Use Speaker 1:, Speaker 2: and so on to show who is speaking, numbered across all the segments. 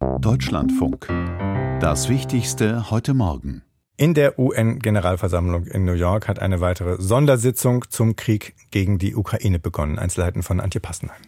Speaker 1: Deutschlandfunk. Das Wichtigste heute Morgen.
Speaker 2: In der UN-Generalversammlung in New York hat eine weitere Sondersitzung zum Krieg gegen die Ukraine begonnen. Einzelheiten von Antje Passenheim.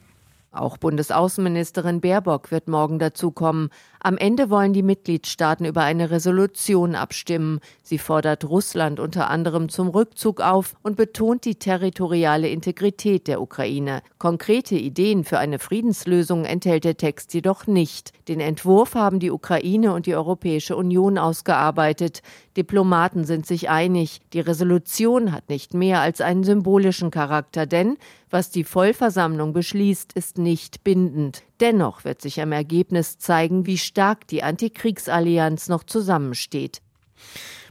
Speaker 3: Auch Bundesaußenministerin Baerbock wird morgen dazukommen. Am Ende wollen die Mitgliedstaaten über eine Resolution abstimmen. Sie fordert Russland unter anderem zum Rückzug auf und betont die territoriale Integrität der Ukraine. Konkrete Ideen für eine Friedenslösung enthält der Text jedoch nicht. Den Entwurf haben die Ukraine und die Europäische Union ausgearbeitet. Diplomaten sind sich einig, die Resolution hat nicht mehr als einen symbolischen Charakter, denn was die Vollversammlung beschließt, ist nicht bindend. Dennoch wird sich am Ergebnis zeigen, wie stark die Antikriegsallianz noch zusammensteht.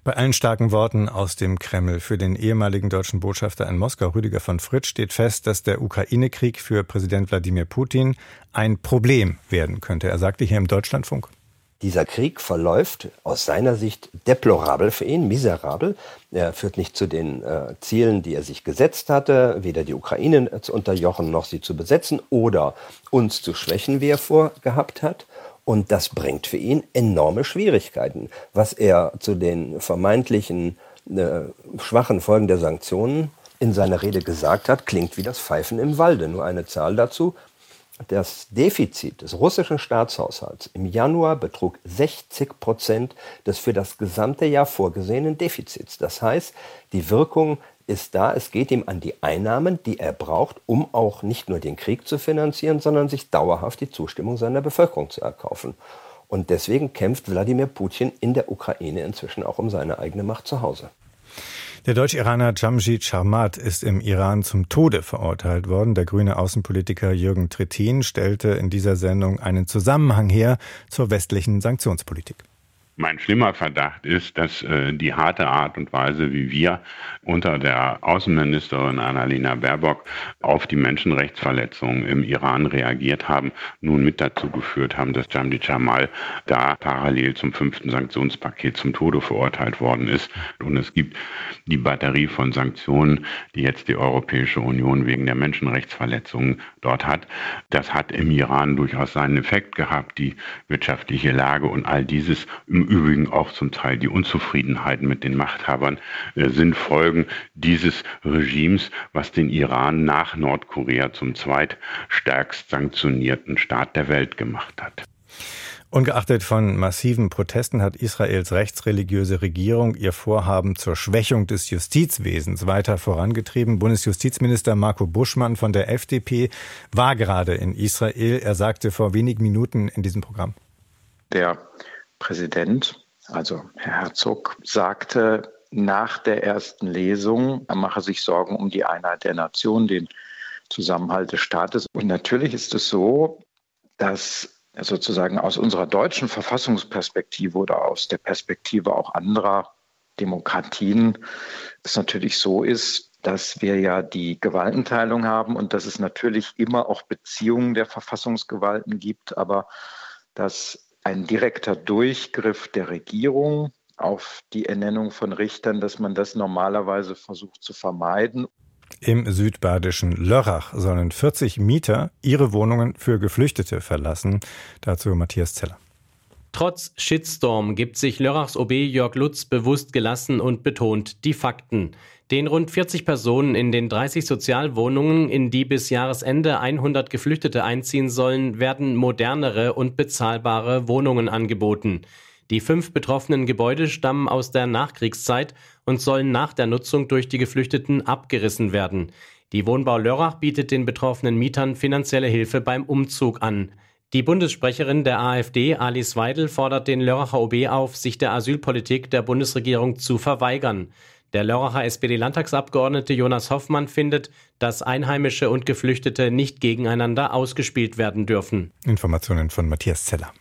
Speaker 2: Bei allen starken Worten aus dem Kreml für den ehemaligen deutschen Botschafter in Moskau, Rüdiger von Fritsch, steht fest, dass der Ukraine-Krieg für Präsident Wladimir Putin ein Problem werden könnte. Er sagte hier im Deutschlandfunk.
Speaker 4: Dieser Krieg verläuft aus seiner Sicht deplorabel für ihn, miserabel. Er führt nicht zu den äh, Zielen, die er sich gesetzt hatte, weder die Ukraine zu unterjochen noch sie zu besetzen oder uns zu schwächen, wie er vorgehabt hat. Und das bringt für ihn enorme Schwierigkeiten. Was er zu den vermeintlichen äh, schwachen Folgen der Sanktionen in seiner Rede gesagt hat, klingt wie das Pfeifen im Walde. Nur eine Zahl dazu das Defizit des russischen Staatshaushalts im Januar betrug 60 Prozent des für das gesamte Jahr vorgesehenen Defizits. Das heißt, die Wirkung ist da, es geht ihm an die Einnahmen, die er braucht, um auch nicht nur den Krieg zu finanzieren, sondern sich dauerhaft die Zustimmung seiner Bevölkerung zu erkaufen. Und deswegen kämpft Wladimir Putin in der Ukraine inzwischen auch um seine eigene Macht zu Hause.
Speaker 2: Der Deutsch-Iraner Jamshid Sharmat ist im Iran zum Tode verurteilt worden. Der grüne Außenpolitiker Jürgen Trittin stellte in dieser Sendung einen Zusammenhang her zur westlichen Sanktionspolitik.
Speaker 5: Mein schlimmer Verdacht ist, dass äh, die harte Art und Weise, wie wir unter der Außenministerin Annalena Baerbock auf die Menschenrechtsverletzungen im Iran reagiert haben, nun mit dazu geführt haben, dass Jamdi Jamal da parallel zum fünften Sanktionspaket zum Tode verurteilt worden ist. Und es gibt die Batterie von Sanktionen, die jetzt die Europäische Union wegen der Menschenrechtsverletzungen dort hat. Das hat im Iran durchaus seinen Effekt gehabt, die wirtschaftliche Lage und all dieses im Übrigen auch zum Teil die Unzufriedenheiten mit den Machthabern äh, sind Folgen dieses Regimes, was den Iran nach Nordkorea zum zweitstärkst sanktionierten Staat der Welt gemacht hat.
Speaker 2: Ungeachtet von massiven Protesten hat Israels rechtsreligiöse Regierung ihr Vorhaben zur Schwächung des Justizwesens weiter vorangetrieben. Bundesjustizminister Marco Buschmann von der FDP war gerade in Israel. Er sagte vor wenigen Minuten in diesem Programm.
Speaker 6: Der Präsident, also Herr Herzog, sagte nach der ersten Lesung, er mache sich Sorgen um die Einheit der Nation, den Zusammenhalt des Staates. Und natürlich ist es so, dass sozusagen aus unserer deutschen Verfassungsperspektive oder aus der Perspektive auch anderer Demokratien es natürlich so ist, dass wir ja die Gewaltenteilung haben und dass es natürlich immer auch Beziehungen der Verfassungsgewalten gibt, aber dass ein direkter Durchgriff der Regierung auf die Ernennung von Richtern, dass man das normalerweise versucht zu vermeiden.
Speaker 2: Im südbadischen Lörrach sollen 40 Mieter ihre Wohnungen für Geflüchtete verlassen. Dazu Matthias Zeller.
Speaker 7: Trotz Shitstorm gibt sich Lörrachs OB Jörg Lutz bewusst gelassen und betont die Fakten. Den rund 40 Personen in den 30 Sozialwohnungen, in die bis Jahresende 100 Geflüchtete einziehen sollen, werden modernere und bezahlbare Wohnungen angeboten. Die fünf betroffenen Gebäude stammen aus der Nachkriegszeit und sollen nach der Nutzung durch die Geflüchteten abgerissen werden. Die Wohnbau Lörrach bietet den betroffenen Mietern finanzielle Hilfe beim Umzug an. Die Bundessprecherin der AfD, Alice Weidel, fordert den Lörracher OB auf, sich der Asylpolitik der Bundesregierung zu verweigern. Der Lörracher SPD-Landtagsabgeordnete Jonas Hoffmann findet, dass Einheimische und Geflüchtete nicht gegeneinander ausgespielt werden dürfen.
Speaker 2: Informationen von Matthias Zeller.